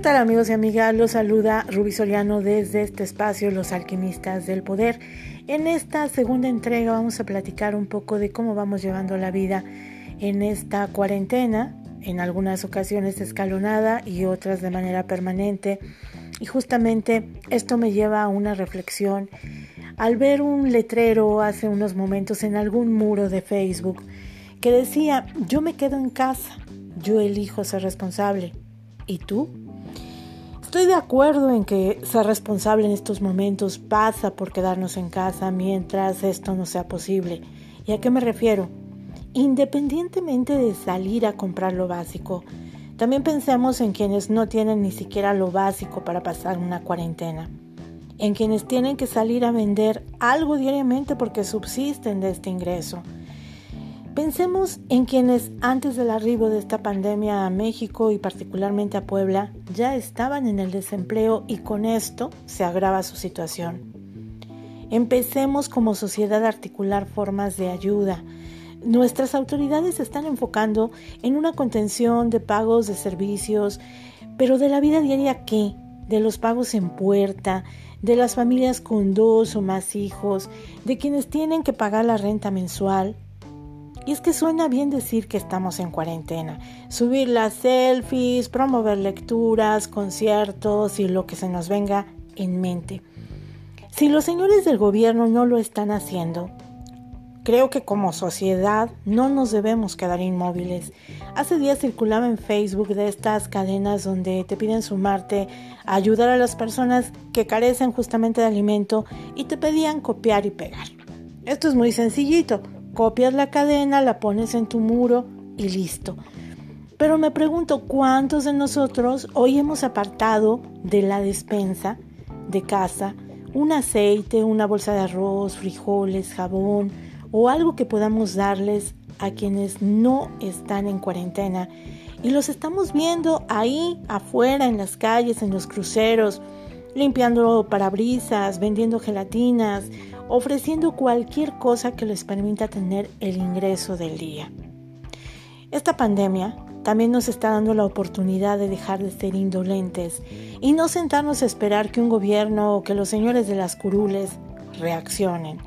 tal amigos y amigas? Los saluda Ruby Soriano desde este espacio Los Alquimistas del Poder. En esta segunda entrega vamos a platicar un poco de cómo vamos llevando la vida en esta cuarentena, en algunas ocasiones escalonada y otras de manera permanente. Y justamente esto me lleva a una reflexión al ver un letrero hace unos momentos en algún muro de Facebook que decía, yo me quedo en casa, yo elijo ser responsable. ¿Y tú? Estoy de acuerdo en que ser responsable en estos momentos pasa por quedarnos en casa mientras esto no sea posible. ¿Y a qué me refiero? Independientemente de salir a comprar lo básico, también pensemos en quienes no tienen ni siquiera lo básico para pasar una cuarentena, en quienes tienen que salir a vender algo diariamente porque subsisten de este ingreso Pensemos en quienes antes del arribo de esta pandemia a México y particularmente a Puebla ya estaban en el desempleo y con esto se agrava su situación. Empecemos como sociedad a articular formas de ayuda. Nuestras autoridades están enfocando en una contención de pagos de servicios, pero de la vida diaria qué? De los pagos en puerta, de las familias con dos o más hijos, de quienes tienen que pagar la renta mensual, y es que suena bien decir que estamos en cuarentena, subir las selfies, promover lecturas, conciertos y lo que se nos venga en mente. Si los señores del gobierno no lo están haciendo, creo que como sociedad no nos debemos quedar inmóviles. Hace días circulaba en Facebook de estas cadenas donde te piden sumarte a ayudar a las personas que carecen justamente de alimento y te pedían copiar y pegar. Esto es muy sencillito copias la cadena, la pones en tu muro y listo. Pero me pregunto cuántos de nosotros hoy hemos apartado de la despensa de casa un aceite, una bolsa de arroz, frijoles, jabón o algo que podamos darles a quienes no están en cuarentena. Y los estamos viendo ahí afuera en las calles, en los cruceros, limpiando parabrisas, vendiendo gelatinas, ofreciendo cualquier cosa que les permita tener el ingreso del día. Esta pandemia también nos está dando la oportunidad de dejar de ser indolentes y no sentarnos a esperar que un gobierno o que los señores de las curules reaccionen.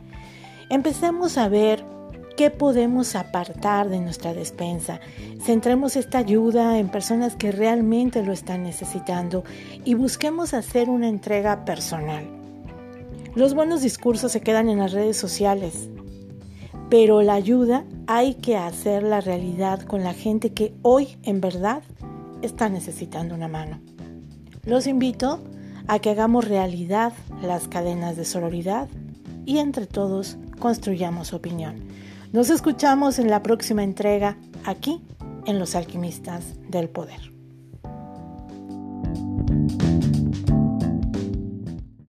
Empecemos a ver qué podemos apartar de nuestra despensa. Centremos esta ayuda en personas que realmente lo están necesitando y busquemos hacer una entrega personal. Los buenos discursos se quedan en las redes sociales, pero la ayuda hay que hacer la realidad con la gente que hoy en verdad está necesitando una mano. Los invito a que hagamos realidad las cadenas de sororidad y entre todos construyamos opinión. Nos escuchamos en la próxima entrega aquí en Los Alquimistas del Poder.